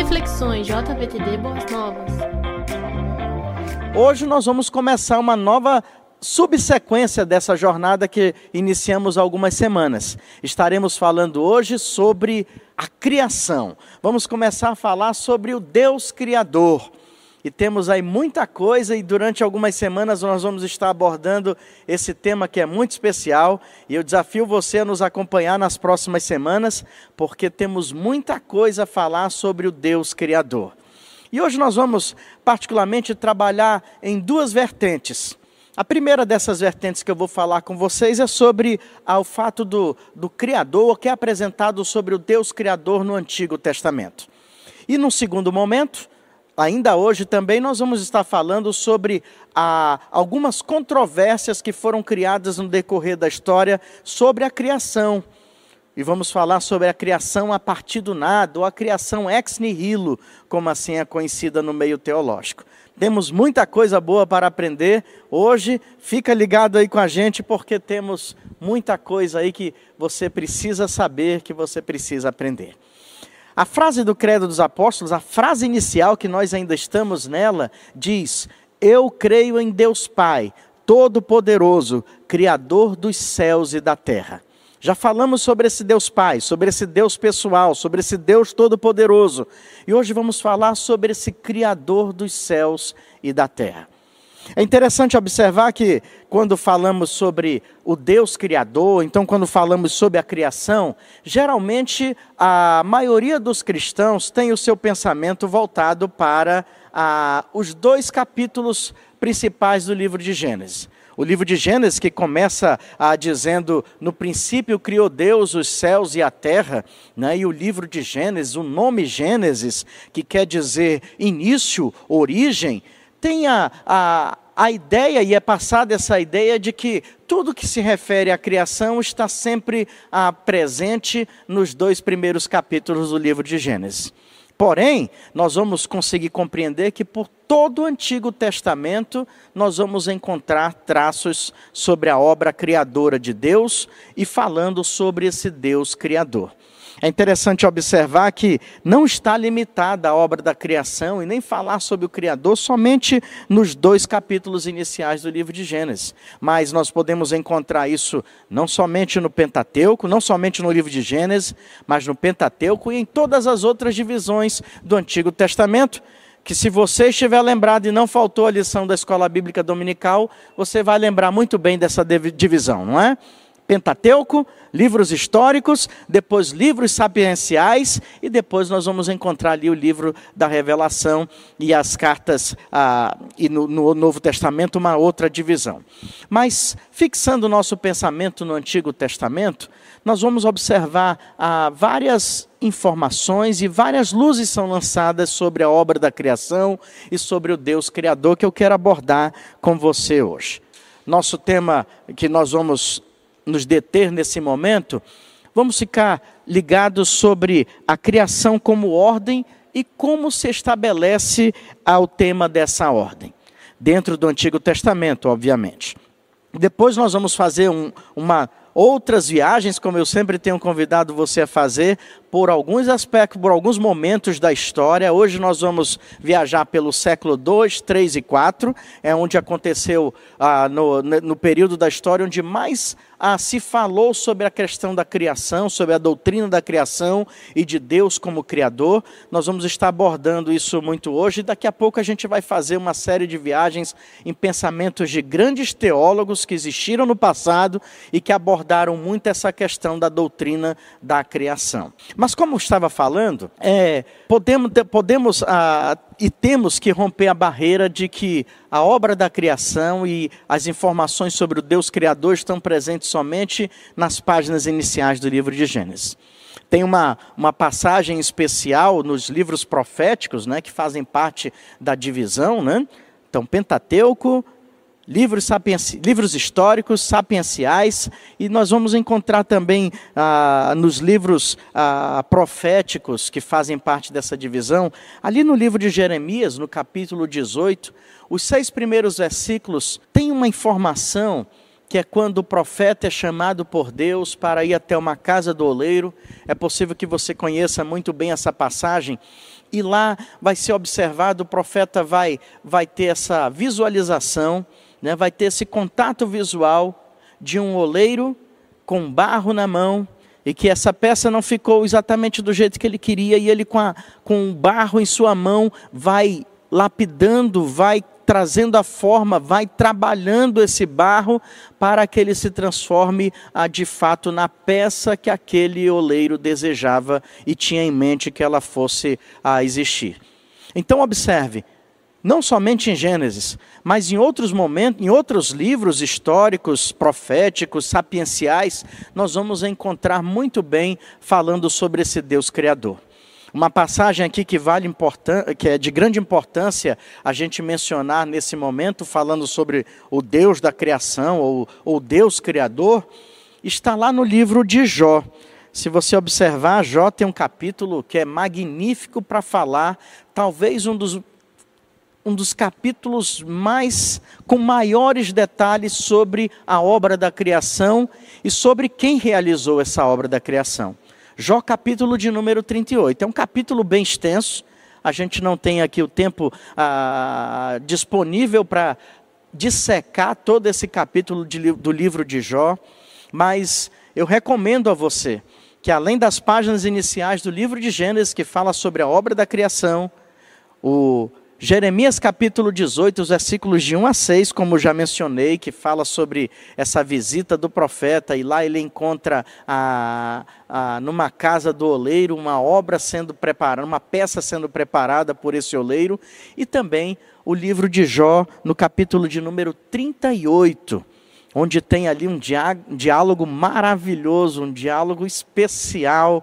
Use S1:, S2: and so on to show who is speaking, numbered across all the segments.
S1: Reflexões JVTD Boas Novas.
S2: Hoje nós vamos começar uma nova subsequência dessa jornada que iniciamos há algumas semanas. Estaremos falando hoje sobre a criação. Vamos começar a falar sobre o Deus Criador. E temos aí muita coisa, e durante algumas semanas nós vamos estar abordando esse tema que é muito especial. E eu desafio você a nos acompanhar nas próximas semanas, porque temos muita coisa a falar sobre o Deus Criador. E hoje nós vamos, particularmente, trabalhar em duas vertentes. A primeira dessas vertentes que eu vou falar com vocês é sobre ah, o fato do, do Criador, que é apresentado sobre o Deus Criador no Antigo Testamento. E num segundo momento, Ainda hoje também nós vamos estar falando sobre ah, algumas controvérsias que foram criadas no decorrer da história sobre a criação. E vamos falar sobre a criação a partir do nada, ou a criação ex nihilo, como assim é conhecida no meio teológico. Temos muita coisa boa para aprender hoje. Fica ligado aí com a gente, porque temos muita coisa aí que você precisa saber, que você precisa aprender. A frase do Credo dos Apóstolos, a frase inicial que nós ainda estamos nela, diz: Eu creio em Deus Pai, Todo-Poderoso, Criador dos céus e da terra. Já falamos sobre esse Deus Pai, sobre esse Deus pessoal, sobre esse Deus Todo-Poderoso. E hoje vamos falar sobre esse Criador dos céus e da terra. É interessante observar que quando falamos sobre o Deus Criador, então quando falamos sobre a criação, geralmente a maioria dos cristãos tem o seu pensamento voltado para os dois capítulos principais do livro de Gênesis. O livro de Gênesis, que começa ah, dizendo: No princípio criou Deus os céus e a terra, né? e o livro de Gênesis, o nome Gênesis, que quer dizer início, origem, tem a, a, a ideia, e é passada essa ideia, de que tudo que se refere à criação está sempre ah, presente nos dois primeiros capítulos do livro de Gênesis. Porém, nós vamos conseguir compreender que por todo o Antigo Testamento nós vamos encontrar traços sobre a obra criadora de Deus e falando sobre esse Deus criador. É interessante observar que não está limitada a obra da criação e nem falar sobre o Criador somente nos dois capítulos iniciais do livro de Gênesis. Mas nós podemos encontrar isso não somente no Pentateuco, não somente no livro de Gênesis, mas no Pentateuco e em todas as outras divisões do Antigo Testamento que se você estiver lembrado e não faltou a lição da escola bíblica dominical, você vai lembrar muito bem dessa divisão, não é? Pentateuco, livros históricos, depois livros sapienciais e depois nós vamos encontrar ali o livro da Revelação e as cartas ah, e no, no, Novo Testamento uma outra divisão. Mas fixando o nosso pensamento no Antigo Testamento, nós vamos observar ah, várias informações e várias luzes são lançadas sobre a obra da criação e sobre o Deus Criador que eu quero abordar com você hoje. Nosso tema que nós vamos nos deter nesse momento, vamos ficar ligados sobre a criação como ordem e como se estabelece ao tema dessa ordem. Dentro do Antigo Testamento, obviamente. Depois nós vamos fazer um, uma outras viagens, como eu sempre tenho convidado você a fazer, por alguns aspectos, por alguns momentos da história. Hoje nós vamos viajar pelo século 2, 3 e 4, é onde aconteceu ah, no, no período da história onde mais ah, se falou sobre a questão da criação, sobre a doutrina da criação e de Deus como Criador. Nós vamos estar abordando isso muito hoje. Daqui a pouco a gente vai fazer uma série de viagens em pensamentos de grandes teólogos que existiram no passado e que abordaram muito essa questão da doutrina da criação. Mas como estava falando, é, podemos, podemos ah, e temos que romper a barreira de que a obra da criação e as informações sobre o Deus Criador estão presentes somente nas páginas iniciais do livro de Gênesis. Tem uma, uma passagem especial nos livros proféticos, né, que fazem parte da divisão, né? Então, Pentateuco, livros, sapienci... livros históricos, sapienciais, e nós vamos encontrar também ah, nos livros ah, proféticos que fazem parte dessa divisão, ali no livro de Jeremias, no capítulo 18, os seis primeiros versículos, tem uma informação que é quando o profeta é chamado por Deus para ir até uma casa do oleiro. É possível que você conheça muito bem essa passagem. E lá vai ser observado, o profeta vai, vai ter essa visualização, né, vai ter esse contato visual de um oleiro com barro na mão, e que essa peça não ficou exatamente do jeito que ele queria, e ele, com, a, com o barro em sua mão, vai lapidando, vai trazendo a forma, vai trabalhando esse barro para que ele se transforme a, de fato na peça que aquele oleiro desejava e tinha em mente que ela fosse a existir. Então observe, não somente em Gênesis, mas em outros momentos, em outros livros históricos, proféticos, sapienciais, nós vamos encontrar muito bem falando sobre esse Deus criador. Uma passagem aqui que vale que é de grande importância a gente mencionar nesse momento, falando sobre o Deus da criação ou o Deus criador, está lá no livro de Jó. Se você observar, Jó tem um capítulo que é magnífico para falar, talvez um dos, um dos capítulos mais com maiores detalhes sobre a obra da criação e sobre quem realizou essa obra da criação. Jó capítulo de número 38. É um capítulo bem extenso. A gente não tem aqui o tempo ah, disponível para dissecar todo esse capítulo de, do livro de Jó, mas eu recomendo a você que além das páginas iniciais do livro de Gênesis, que fala sobre a obra da criação, o Jeremias capítulo 18, os versículos de 1 a 6, como já mencionei, que fala sobre essa visita do profeta, e lá ele encontra a, a, numa casa do oleiro uma obra sendo preparada, uma peça sendo preparada por esse oleiro, e também o livro de Jó, no capítulo de número 38, onde tem ali um diálogo maravilhoso, um diálogo especial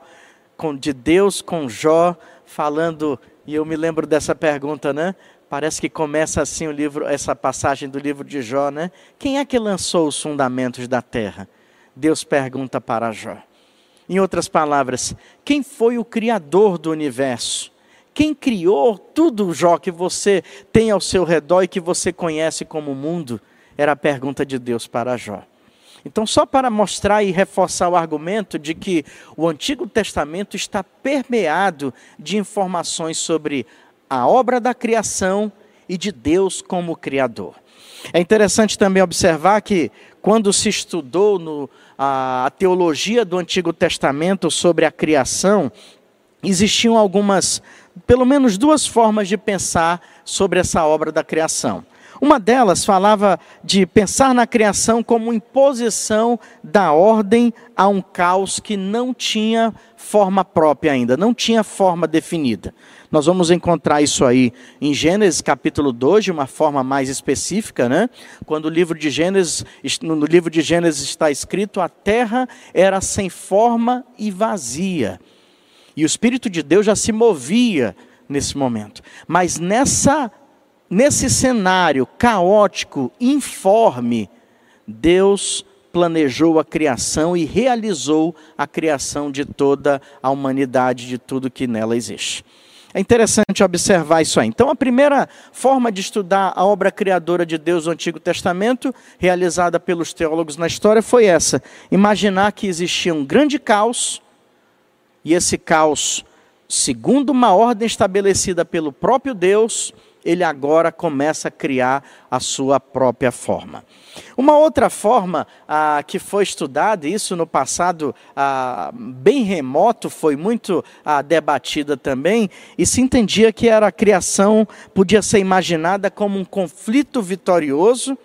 S2: com, de Deus com Jó, falando e eu me lembro dessa pergunta, né? Parece que começa assim o livro, essa passagem do livro de Jó, né? Quem é que lançou os fundamentos da terra? Deus pergunta para Jó. Em outras palavras, quem foi o criador do universo? Quem criou tudo, Jó, que você tem ao seu redor e que você conhece como mundo? Era a pergunta de Deus para Jó. Então, só para mostrar e reforçar o argumento de que o Antigo Testamento está permeado de informações sobre a obra da criação e de Deus como Criador. É interessante também observar que, quando se estudou no, a, a teologia do Antigo Testamento sobre a criação, existiam algumas, pelo menos duas formas de pensar sobre essa obra da criação. Uma delas falava de pensar na criação como imposição da ordem a um caos que não tinha forma própria ainda, não tinha forma definida. Nós vamos encontrar isso aí em Gênesis capítulo 2, de uma forma mais específica, né? Quando o livro de Gênesis, no livro de Gênesis está escrito: a terra era sem forma e vazia. E o Espírito de Deus já se movia nesse momento. Mas nessa Nesse cenário caótico, informe, Deus planejou a criação e realizou a criação de toda a humanidade, de tudo que nela existe. É interessante observar isso aí. Então, a primeira forma de estudar a obra criadora de Deus no Antigo Testamento, realizada pelos teólogos na história, foi essa: imaginar que existia um grande caos, e esse caos, segundo uma ordem estabelecida pelo próprio Deus, ele agora começa a criar a sua própria forma. Uma outra forma ah, que foi estudada, isso no passado ah, bem remoto, foi muito ah, debatida também, e se entendia que era a criação podia ser imaginada como um conflito vitorioso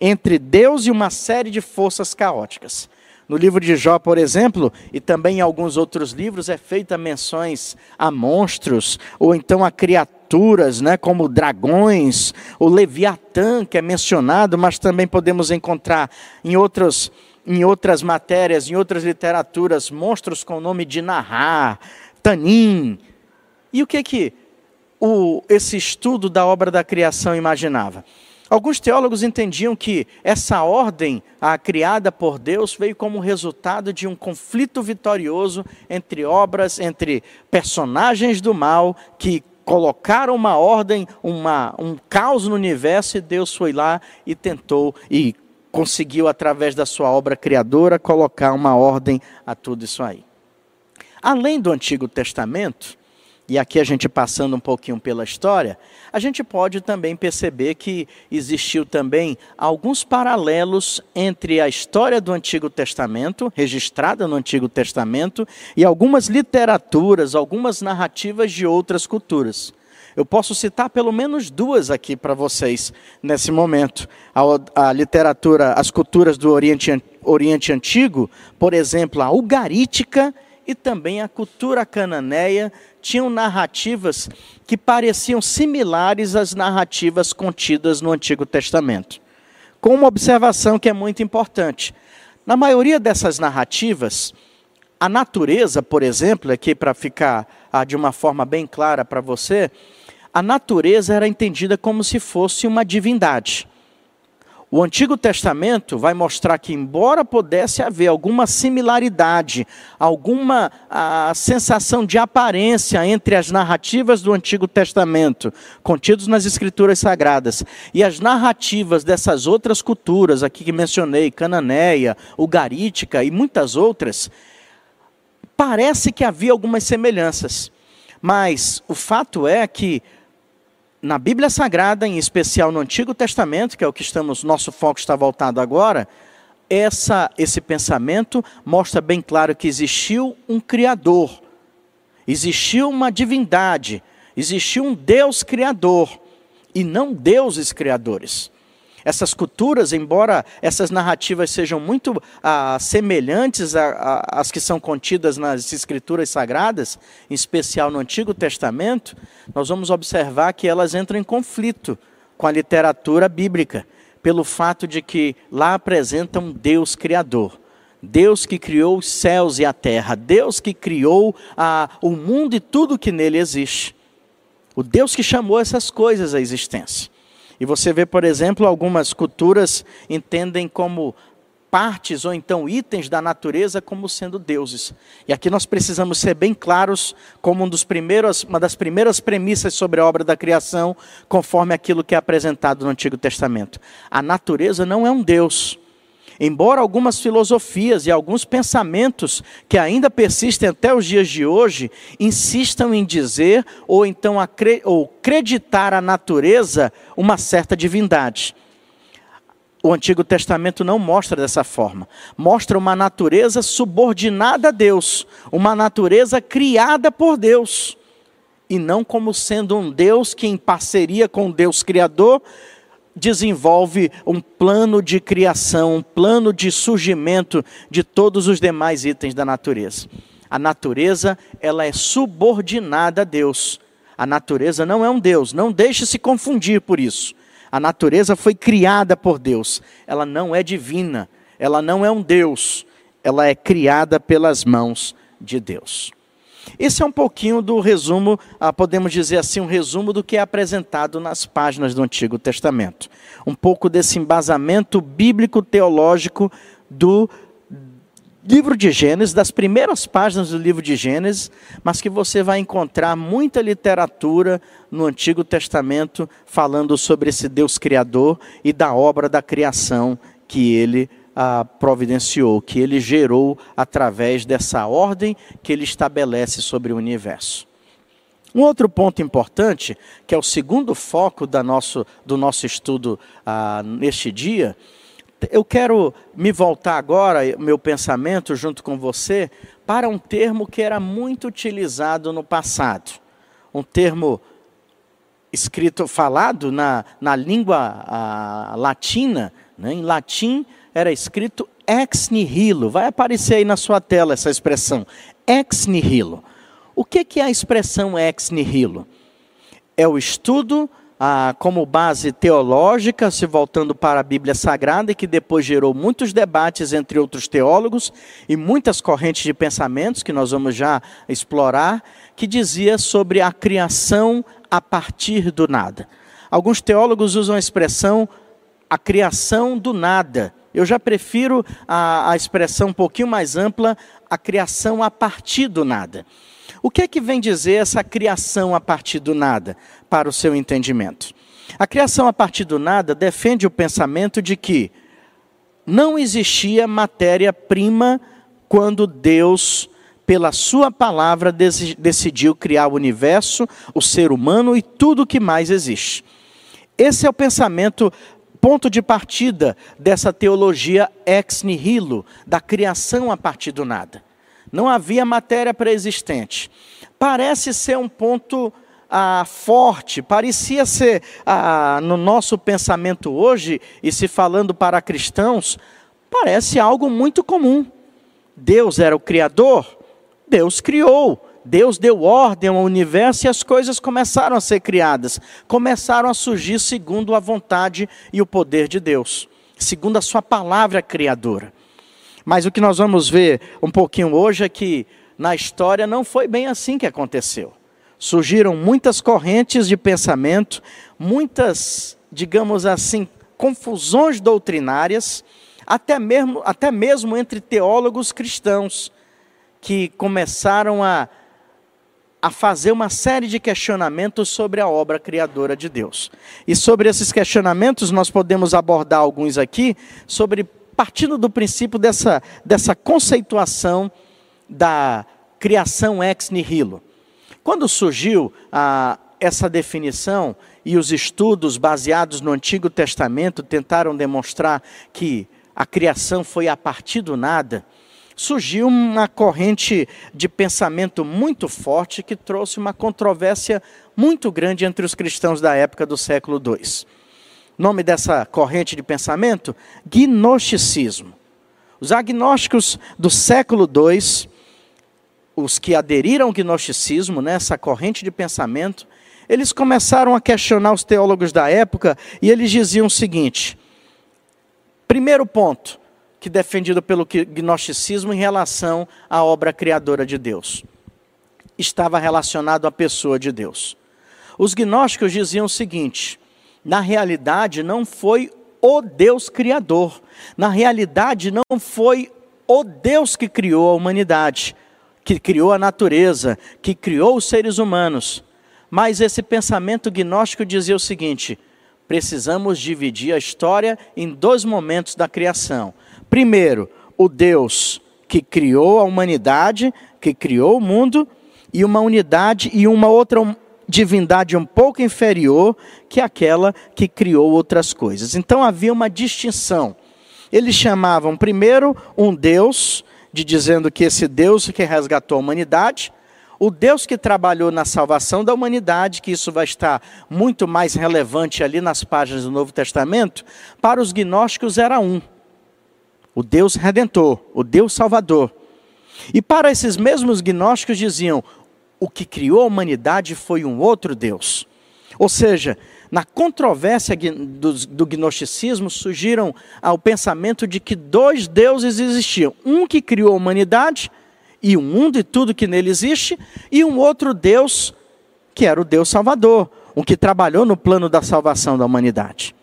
S2: entre Deus e uma série de forças caóticas. No livro de Jó, por exemplo, e também em alguns outros livros, é feita menções a monstros, ou então a criaturas, né, como dragões, o Leviatã, que é mencionado, mas também podemos encontrar em, outros, em outras matérias, em outras literaturas, monstros com o nome de Nahar, Tanim. E o que que o, esse estudo da obra da criação imaginava? Alguns teólogos entendiam que essa ordem a, criada por Deus veio como resultado de um conflito vitorioso entre obras, entre personagens do mal que colocaram uma ordem, uma, um caos no universo e Deus foi lá e tentou e conseguiu, através da sua obra criadora, colocar uma ordem a tudo isso aí. Além do Antigo Testamento, e aqui a gente passando um pouquinho pela história, a gente pode também perceber que existiu também alguns paralelos entre a história do Antigo Testamento, registrada no Antigo Testamento, e algumas literaturas, algumas narrativas de outras culturas. Eu posso citar pelo menos duas aqui para vocês nesse momento. A, a, literatura, as culturas do Oriente, Oriente Antigo, por exemplo, a Ugarítica e também a cultura cananeia tinham narrativas que pareciam similares às narrativas contidas no Antigo Testamento. Com uma observação que é muito importante. Na maioria dessas narrativas, a natureza, por exemplo, aqui para ficar ah, de uma forma bem clara para você, a natureza era entendida como se fosse uma divindade. O Antigo Testamento vai mostrar que, embora pudesse haver alguma similaridade, alguma sensação de aparência entre as narrativas do Antigo Testamento, contidos nas Escrituras Sagradas, e as narrativas dessas outras culturas, aqui que mencionei, cananeia, ugarítica e muitas outras, parece que havia algumas semelhanças. Mas o fato é que na Bíblia Sagrada, em especial no Antigo Testamento, que é o que estamos, nosso foco está voltado agora, essa, esse pensamento mostra bem claro que existiu um Criador, existiu uma divindade, existiu um Deus Criador, e não deuses criadores. Essas culturas, embora essas narrativas sejam muito ah, semelhantes às que são contidas nas escrituras sagradas, em especial no Antigo Testamento, nós vamos observar que elas entram em conflito com a literatura bíblica, pelo fato de que lá apresentam Deus Criador. Deus que criou os céus e a terra, Deus que criou ah, o mundo e tudo que nele existe. O Deus que chamou essas coisas à existência. E você vê, por exemplo, algumas culturas entendem como partes ou então itens da natureza como sendo deuses. E aqui nós precisamos ser bem claros como um dos primeiros, uma das primeiras premissas sobre a obra da criação, conforme aquilo que é apresentado no Antigo Testamento. A natureza não é um deus. Embora algumas filosofias e alguns pensamentos que ainda persistem até os dias de hoje insistam em dizer ou então acreditar a natureza uma certa divindade. O Antigo Testamento não mostra dessa forma. Mostra uma natureza subordinada a Deus, uma natureza criada por Deus, e não como sendo um Deus que, em parceria com Deus Criador, desenvolve um plano de criação, um plano de surgimento de todos os demais itens da natureza. A natureza, ela é subordinada a Deus. A natureza não é um Deus, não deixe se confundir por isso. A natureza foi criada por Deus, ela não é divina, ela não é um Deus, ela é criada pelas mãos de Deus. Esse é um pouquinho do resumo, ah, podemos dizer assim, um resumo do que é apresentado nas páginas do Antigo Testamento. Um pouco desse embasamento bíblico-teológico do livro de Gênesis, das primeiras páginas do livro de Gênesis, mas que você vai encontrar muita literatura no Antigo Testamento falando sobre esse Deus Criador e da obra da criação que ele ah, providenciou, que ele gerou através dessa ordem que ele estabelece sobre o universo. Um outro ponto importante, que é o segundo foco da nosso, do nosso estudo ah, neste dia, eu quero me voltar agora, meu pensamento, junto com você, para um termo que era muito utilizado no passado. Um termo escrito, falado na, na língua ah, latina, né, em latim, era escrito ex nihilo. Vai aparecer aí na sua tela essa expressão, ex nihilo. O que, que é a expressão ex nihilo? É o estudo ah, como base teológica, se voltando para a Bíblia Sagrada, e que depois gerou muitos debates entre outros teólogos e muitas correntes de pensamentos que nós vamos já explorar, que dizia sobre a criação a partir do nada. Alguns teólogos usam a expressão a criação do nada, eu já prefiro a, a expressão um pouquinho mais ampla, a criação a partir do nada. O que é que vem dizer essa criação a partir do nada, para o seu entendimento? A criação a partir do nada defende o pensamento de que não existia matéria-prima quando Deus, pela Sua palavra, decidiu criar o universo, o ser humano e tudo o que mais existe. Esse é o pensamento, ponto de partida dessa teologia ex nihilo, da criação a partir do nada. Não havia matéria pré-existente. Parece ser um ponto ah, forte, parecia ser ah, no nosso pensamento hoje, e se falando para cristãos, parece algo muito comum. Deus era o Criador, Deus criou, Deus deu ordem ao universo e as coisas começaram a ser criadas, começaram a surgir segundo a vontade e o poder de Deus, segundo a Sua palavra criadora. Mas o que nós vamos ver um pouquinho hoje é que na história não foi bem assim que aconteceu surgiram muitas correntes de pensamento, muitas, digamos assim, confusões doutrinárias, até mesmo, até mesmo entre teólogos cristãos, que começaram a, a fazer uma série de questionamentos sobre a obra criadora de Deus. E sobre esses questionamentos, nós podemos abordar alguns aqui, sobre partindo do princípio dessa, dessa conceituação da criação ex nihilo. Quando surgiu ah, essa definição e os estudos baseados no Antigo Testamento tentaram demonstrar que a criação foi a partir do nada, surgiu uma corrente de pensamento muito forte que trouxe uma controvérsia muito grande entre os cristãos da época do século II. Nome dessa corrente de pensamento? Gnosticismo. Os agnósticos do século II os que aderiram ao gnosticismo, nessa né, corrente de pensamento, eles começaram a questionar os teólogos da época e eles diziam o seguinte: primeiro ponto, que defendido pelo gnosticismo em relação à obra criadora de Deus, estava relacionado à pessoa de Deus. Os gnósticos diziam o seguinte: na realidade não foi o Deus criador, na realidade não foi o Deus que criou a humanidade, que criou a natureza, que criou os seres humanos. Mas esse pensamento gnóstico dizia o seguinte: precisamos dividir a história em dois momentos da criação. Primeiro, o Deus que criou a humanidade, que criou o mundo, e uma unidade e uma outra divindade um pouco inferior que aquela que criou outras coisas. Então havia uma distinção. Eles chamavam primeiro um Deus de dizendo que esse Deus que resgatou a humanidade, o Deus que trabalhou na salvação da humanidade, que isso vai estar muito mais relevante ali nas páginas do Novo Testamento, para os gnósticos era um: o Deus redentor, o Deus salvador. E para esses mesmos gnósticos diziam: o que criou a humanidade foi um outro Deus. Ou seja, na controvérsia do, do gnosticismo surgiram ao pensamento de que dois deuses existiam: um que criou a humanidade e o mundo e tudo que nele existe, e um outro Deus que era o Deus Salvador, o que trabalhou no plano da salvação da humanidade.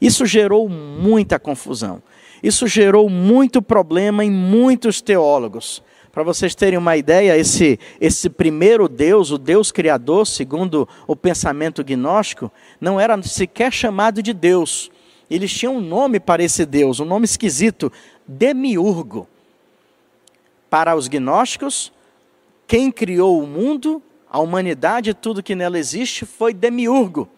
S2: Isso gerou muita confusão. Isso gerou muito problema em muitos teólogos. Para vocês terem uma ideia, esse, esse primeiro Deus, o Deus Criador, segundo o pensamento gnóstico, não era sequer chamado de Deus. Eles tinham um nome para esse Deus, um nome esquisito, Demiurgo. Para os gnósticos, quem criou o mundo, a humanidade e tudo que nela existe foi Demiurgo.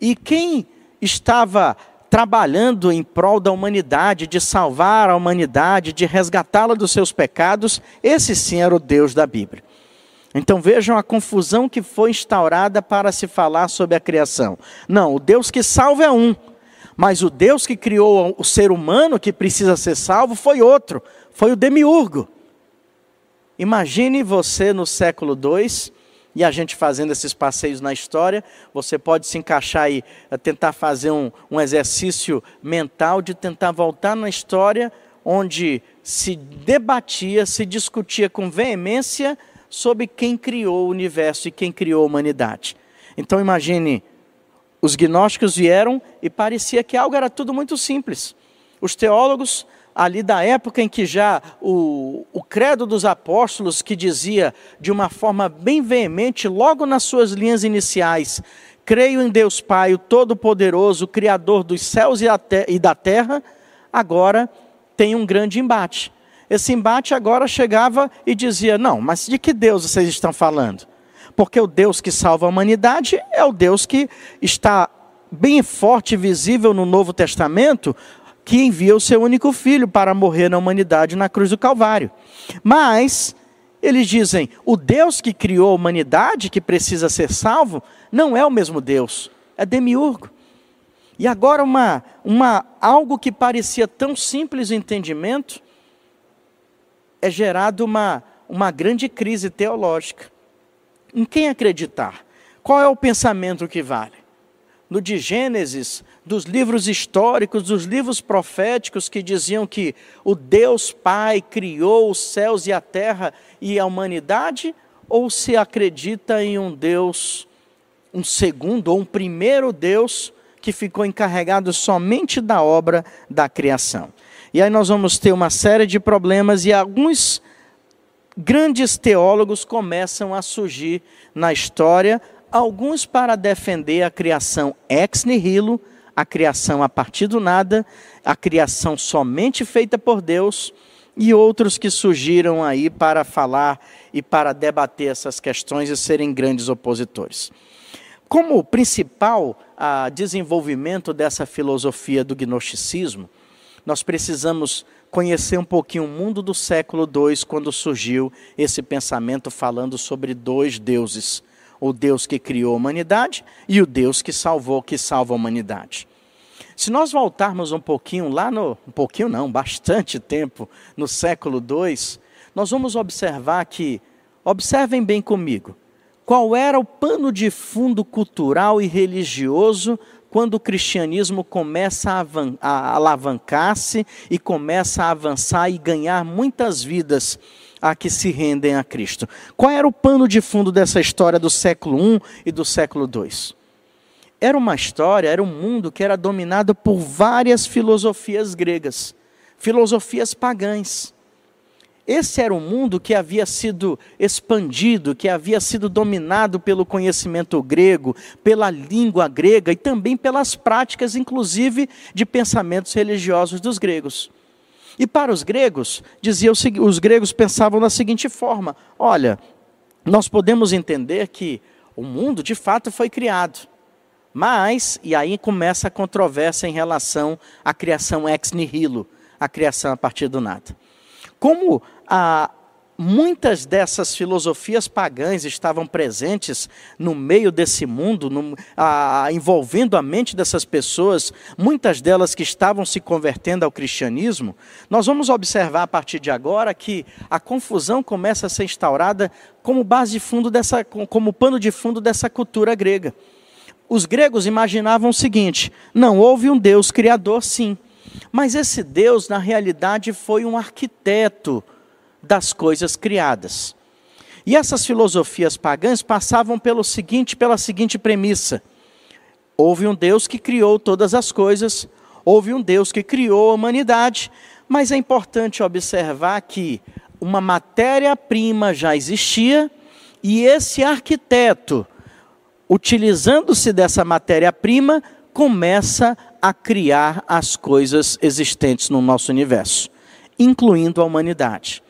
S2: E quem estava trabalhando em prol da humanidade, de salvar a humanidade, de resgatá-la dos seus pecados, esse sim era o Deus da Bíblia. Então vejam a confusão que foi instaurada para se falar sobre a criação. Não, o Deus que salva é um, mas o Deus que criou o ser humano que precisa ser salvo foi outro, foi o demiurgo. Imagine você no século II e a gente fazendo esses passeios na história, você pode se encaixar e eh, tentar fazer um, um exercício mental de tentar voltar na história onde se debatia, se discutia com veemência sobre quem criou o universo e quem criou a humanidade. Então imagine, os gnósticos vieram e parecia que algo era tudo muito simples. Os teólogos ali da época em que já o, o credo dos apóstolos, que dizia de uma forma bem veemente, logo nas suas linhas iniciais, creio em Deus Pai, o Todo-Poderoso, Criador dos céus e, da terra, agora tem um grande embate. Esse embate agora chegava e dizia: Não, mas de que Deus vocês estão falando? Porque o Deus que salva a humanidade é o Deus que está bem forte e visível no Novo Testamento, que envia o seu único filho para morrer na humanidade na cruz do Calvário. Mas eles dizem: o Deus que criou a humanidade, que precisa ser salvo, não é o mesmo Deus, é demiurgo. E agora uma, uma algo que parecia tão simples o entendimento é gerado uma, uma grande crise teológica. Em quem acreditar? Qual é o pensamento que vale? No de Gênesis, dos livros históricos, dos livros proféticos que diziam que o Deus Pai criou os céus e a terra e a humanidade, ou se acredita em um Deus, um segundo ou um primeiro Deus que ficou encarregado somente da obra da criação. E aí nós vamos ter uma série de problemas e alguns grandes teólogos começam a surgir na história, alguns para defender a criação ex nihilo, a criação a partir do nada, a criação somente feita por Deus, e outros que surgiram aí para falar e para debater essas questões e serem grandes opositores. Como principal a, desenvolvimento dessa filosofia do gnosticismo, nós precisamos conhecer um pouquinho o mundo do século II, quando surgiu esse pensamento falando sobre dois deuses o Deus que criou a humanidade e o Deus que salvou, que salva a humanidade. Se nós voltarmos um pouquinho lá no, um pouquinho não, bastante tempo, no século II, nós vamos observar que, observem bem comigo, qual era o pano de fundo cultural e religioso quando o cristianismo começa a, a alavancar-se e começa a avançar e ganhar muitas vidas a que se rendem a Cristo. Qual era o pano de fundo dessa história do século I e do século II? Era uma história, era um mundo que era dominado por várias filosofias gregas, filosofias pagãs. Esse era um mundo que havia sido expandido, que havia sido dominado pelo conhecimento grego, pela língua grega e também pelas práticas, inclusive, de pensamentos religiosos dos gregos. E para os gregos, dizia os gregos pensavam da seguinte forma: olha, nós podemos entender que o mundo de fato foi criado. Mas, e aí começa a controvérsia em relação à criação ex nihilo, a criação a partir do nada. Como a, muitas dessas filosofias pagãs estavam presentes no meio desse mundo, no, a, envolvendo a mente dessas pessoas, muitas delas que estavam se convertendo ao cristianismo, nós vamos observar a partir de agora que a confusão começa a ser instaurada como base de fundo dessa, como pano de fundo dessa cultura grega. Os gregos imaginavam o seguinte: não houve um Deus criador, sim. Mas esse Deus, na realidade, foi um arquiteto das coisas criadas. E essas filosofias pagãs passavam pelo seguinte, pela seguinte premissa: houve um Deus que criou todas as coisas, houve um Deus que criou a humanidade, mas é importante observar que uma matéria-prima já existia e esse arquiteto, utilizando-se dessa matéria-prima, começa a criar as coisas existentes no nosso universo, incluindo a humanidade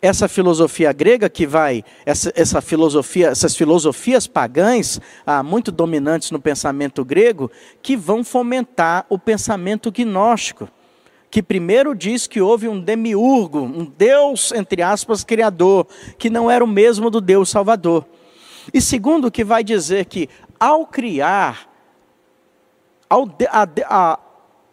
S2: essa filosofia grega que vai, essa, essa filosofia, essas filosofias pagãs, ah, muito dominantes no pensamento grego, que vão fomentar o pensamento gnóstico, que primeiro diz que houve um demiurgo, um Deus, entre aspas, criador, que não era o mesmo do Deus Salvador. E segundo, que vai dizer que ao criar, ao, a, a,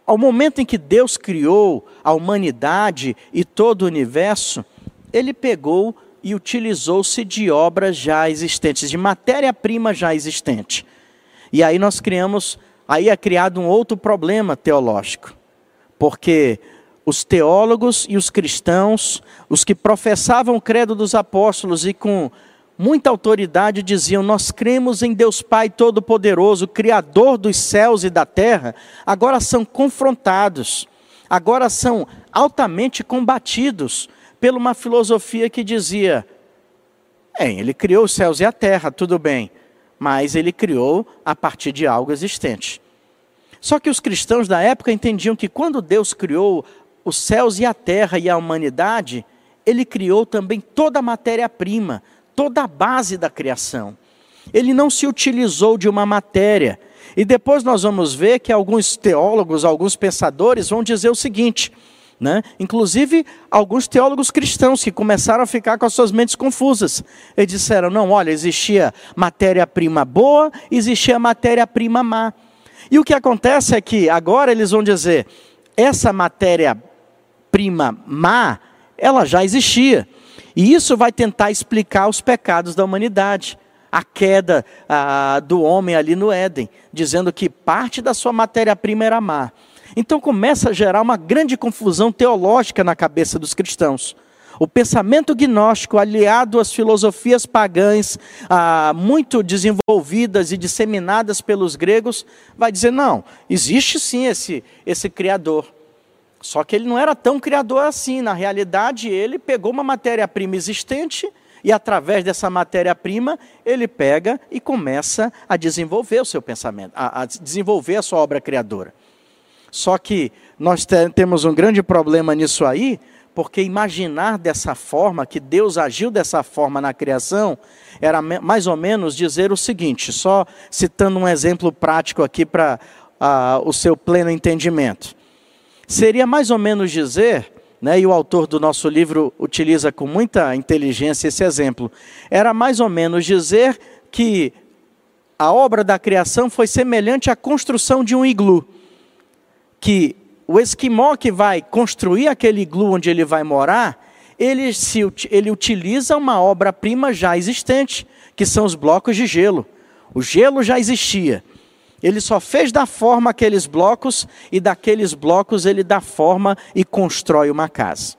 S2: ao momento em que Deus criou a humanidade e todo o universo, ele pegou e utilizou-se de obras já existentes, de matéria-prima já existente. E aí nós criamos, aí é criado um outro problema teológico, porque os teólogos e os cristãos, os que professavam o credo dos apóstolos e com muita autoridade diziam: Nós cremos em Deus Pai Todo-Poderoso, Criador dos céus e da terra, agora são confrontados, agora são altamente combatidos pela uma filosofia que dizia: bem, ele criou os céus e a terra, tudo bem, mas ele criou a partir de algo existente. Só que os cristãos da época entendiam que quando Deus criou os céus e a terra e a humanidade, ele criou também toda a matéria-prima, toda a base da criação. Ele não se utilizou de uma matéria. E depois nós vamos ver que alguns teólogos, alguns pensadores vão dizer o seguinte: né? Inclusive, alguns teólogos cristãos que começaram a ficar com as suas mentes confusas. Eles disseram: não, olha, existia matéria-prima boa, existia matéria-prima má. E o que acontece é que agora eles vão dizer: essa matéria-prima má, ela já existia. E isso vai tentar explicar os pecados da humanidade. A queda a, do homem ali no Éden, dizendo que parte da sua matéria-prima era má. Então começa a gerar uma grande confusão teológica na cabeça dos cristãos. O pensamento gnóstico, aliado às filosofias pagãs, ah, muito desenvolvidas e disseminadas pelos gregos, vai dizer: não, existe sim esse, esse Criador. Só que ele não era tão criador assim. Na realidade, ele pegou uma matéria-prima existente e, através dessa matéria-prima, ele pega e começa a desenvolver o seu pensamento, a, a desenvolver a sua obra criadora. Só que nós te, temos um grande problema nisso aí, porque imaginar dessa forma, que Deus agiu dessa forma na criação, era mais ou menos dizer o seguinte, só citando um exemplo prático aqui para uh, o seu pleno entendimento. Seria mais ou menos dizer, né, e o autor do nosso livro utiliza com muita inteligência esse exemplo, era mais ou menos dizer que a obra da criação foi semelhante à construção de um iglu que o esquimó que vai construir aquele iglu onde ele vai morar, ele, se, ele utiliza uma obra-prima já existente, que são os blocos de gelo. O gelo já existia. Ele só fez da forma aqueles blocos e daqueles blocos ele dá forma e constrói uma casa.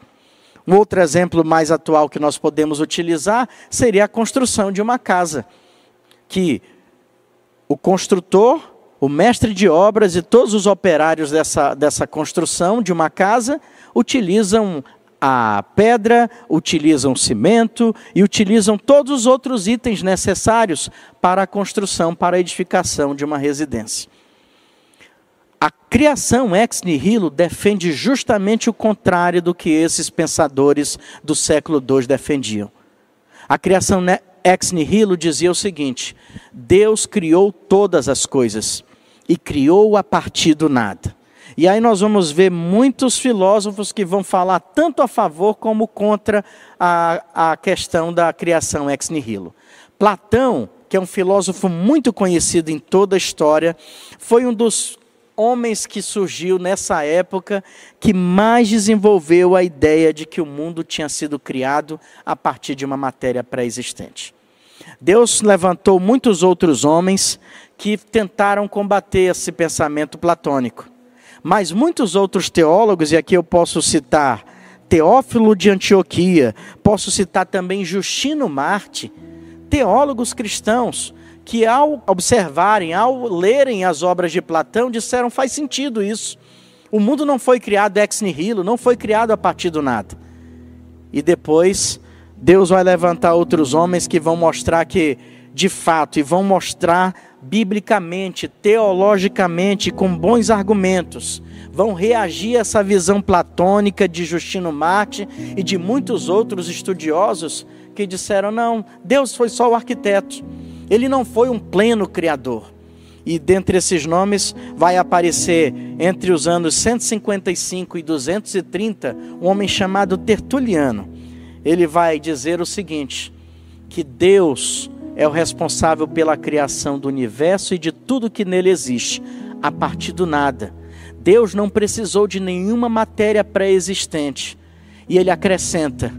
S2: Um outro exemplo mais atual que nós podemos utilizar seria a construção de uma casa, que o construtor o mestre de obras e todos os operários dessa, dessa construção de uma casa utilizam a pedra, utilizam cimento e utilizam todos os outros itens necessários para a construção, para a edificação de uma residência. A criação ex nihilo defende justamente o contrário do que esses pensadores do século II defendiam. A criação ex nihilo dizia o seguinte: Deus criou todas as coisas e criou a partir do nada. E aí nós vamos ver muitos filósofos que vão falar tanto a favor como contra a, a questão da criação ex nihilo. Platão, que é um filósofo muito conhecido em toda a história, foi um dos homens que surgiu nessa época que mais desenvolveu a ideia de que o mundo tinha sido criado a partir de uma matéria pré-existente. Deus levantou muitos outros homens que tentaram combater esse pensamento platônico. Mas muitos outros teólogos, e aqui eu posso citar Teófilo de Antioquia, posso citar também Justino Marte, teólogos cristãos que ao observarem, ao lerem as obras de Platão, disseram faz sentido isso. O mundo não foi criado ex nihilo, não foi criado a partir do nada. E depois Deus vai levantar outros homens que vão mostrar que de fato e vão mostrar biblicamente, teologicamente, com bons argumentos, vão reagir a essa visão platônica de Justino Marte e de muitos outros estudiosos que disseram: não, Deus foi só o arquiteto, ele não foi um pleno criador. E dentre esses nomes vai aparecer entre os anos 155 e 230 um homem chamado Tertuliano. Ele vai dizer o seguinte: que Deus é o responsável pela criação do universo e de tudo que nele existe, a partir do nada. Deus não precisou de nenhuma matéria pré-existente. E ele acrescenta: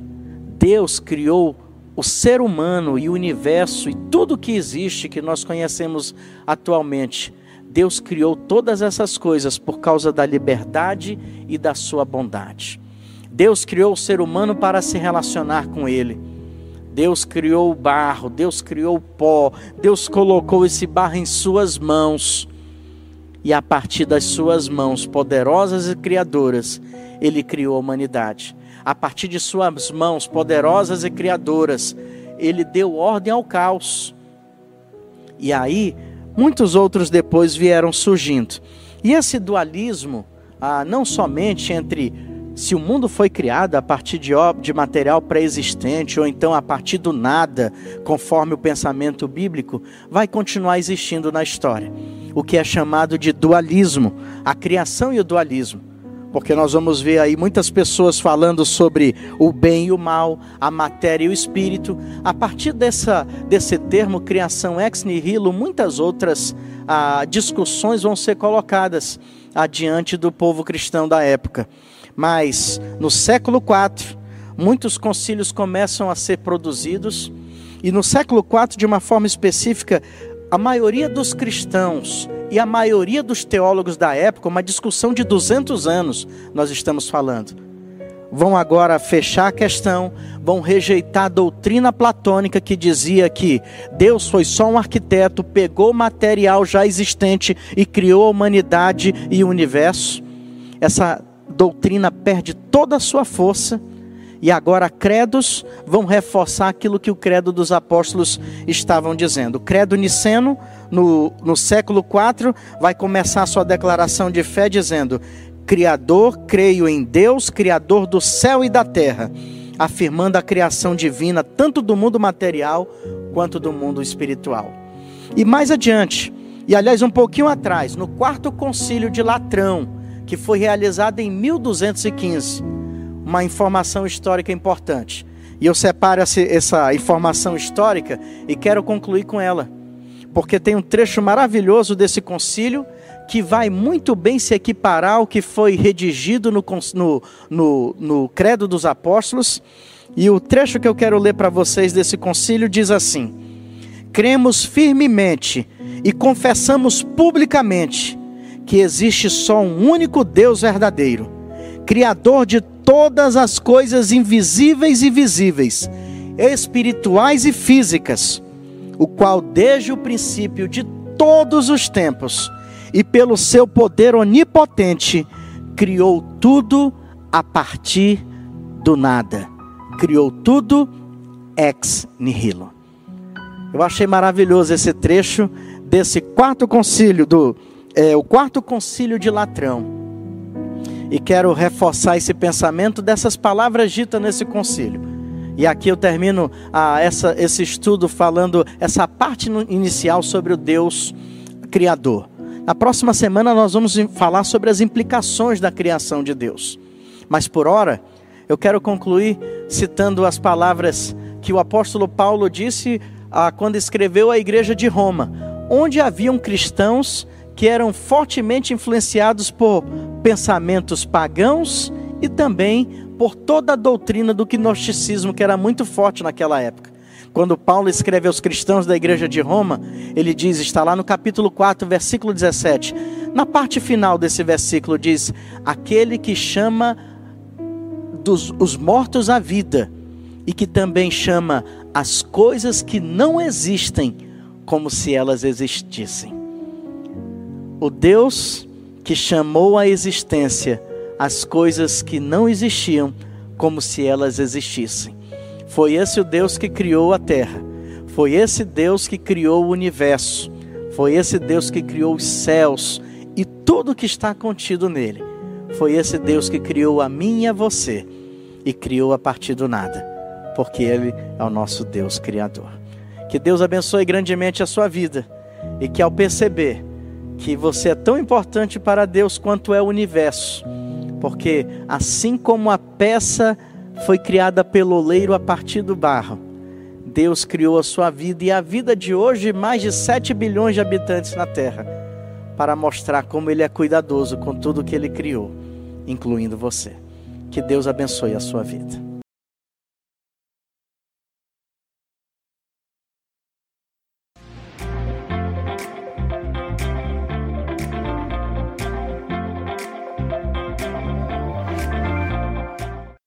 S2: Deus criou o ser humano e o universo e tudo que existe que nós conhecemos atualmente. Deus criou todas essas coisas por causa da liberdade e da sua bondade. Deus criou o ser humano para se relacionar com ele. Deus criou o barro, Deus criou o pó, Deus colocou esse barro em suas mãos. E a partir das suas mãos poderosas e criadoras, ele criou a humanidade. A partir de suas mãos poderosas e criadoras, ele deu ordem ao caos. E aí, muitos outros depois vieram surgindo. E esse dualismo, ah, não somente entre se o mundo foi criado a partir de, de material pré-existente ou então a partir do nada, conforme o pensamento bíblico, vai continuar existindo na história. O que é chamado de dualismo, a criação e o dualismo. Porque nós vamos ver aí muitas pessoas falando sobre o bem e o mal, a matéria e o espírito. A partir dessa, desse termo, criação ex nihilo, muitas outras ah, discussões vão ser colocadas adiante do povo cristão da época. Mas no século IV, muitos concílios começam a ser produzidos, e no século IV, de uma forma específica, a maioria dos cristãos e a maioria dos teólogos da época, uma discussão de 200 anos, nós estamos falando, vão agora fechar a questão, vão rejeitar a doutrina platônica que dizia que Deus foi só um arquiteto, pegou material já existente e criou a humanidade e o universo. Essa doutrina perde toda a sua força e agora credos vão reforçar aquilo que o credo dos apóstolos estavam dizendo. O credo niceno, no, no século IV, vai começar sua declaração de fé dizendo: Criador, creio em Deus, Criador do céu e da terra, afirmando a criação divina tanto do mundo material quanto do mundo espiritual. E mais adiante, e aliás um pouquinho atrás, no quarto concílio de Latrão, que foi realizado em 1215. Uma informação histórica importante. E eu separo essa informação histórica e quero concluir com ela. Porque tem um trecho maravilhoso desse concílio que vai muito bem se equiparar ao que foi redigido no, no, no, no Credo dos Apóstolos. E o trecho que eu quero ler para vocês desse concílio diz assim: Cremos firmemente e confessamos publicamente que existe só um único Deus verdadeiro, Criador de todas as coisas invisíveis e visíveis, espirituais e físicas, o qual desde o princípio de todos os tempos e pelo seu poder onipotente criou tudo a partir do nada. Criou tudo ex nihilo. Eu achei maravilhoso esse trecho desse quarto concílio do é, o quarto concílio de Latrão. E quero reforçar esse pensamento dessas palavras ditas nesse concílio. E aqui eu termino ah, essa, esse estudo falando essa parte inicial sobre o Deus Criador. Na próxima semana nós vamos falar sobre as implicações da criação de Deus. Mas por hora, eu quero concluir citando as palavras que o apóstolo Paulo disse ah, quando escreveu a igreja de Roma, onde haviam cristãos que eram fortemente influenciados por pensamentos pagãos e também por toda a doutrina do gnosticismo que era muito forte naquela época. Quando Paulo escreve aos cristãos da igreja de Roma, ele diz, está lá no capítulo 4, versículo 17. Na parte final desse versículo diz: aquele que chama dos, os mortos à vida e que também chama as coisas que não existem como se elas existissem o Deus que chamou à existência as coisas que não existiam como se elas existissem. Foi esse o Deus que criou a terra. Foi esse Deus que criou o universo. Foi esse Deus que criou os céus e tudo que está contido nele. Foi esse Deus que criou a mim e a você e criou a partir do nada, porque ele é o nosso Deus criador. Que Deus abençoe grandemente a sua vida e que ao perceber que você é tão importante para Deus quanto é o universo. Porque assim como a peça foi criada pelo oleiro a partir do barro, Deus criou a sua vida e a vida de hoje, mais de 7 bilhões de habitantes na Terra, para mostrar como Ele é cuidadoso com tudo que Ele criou, incluindo você. Que Deus abençoe a sua vida.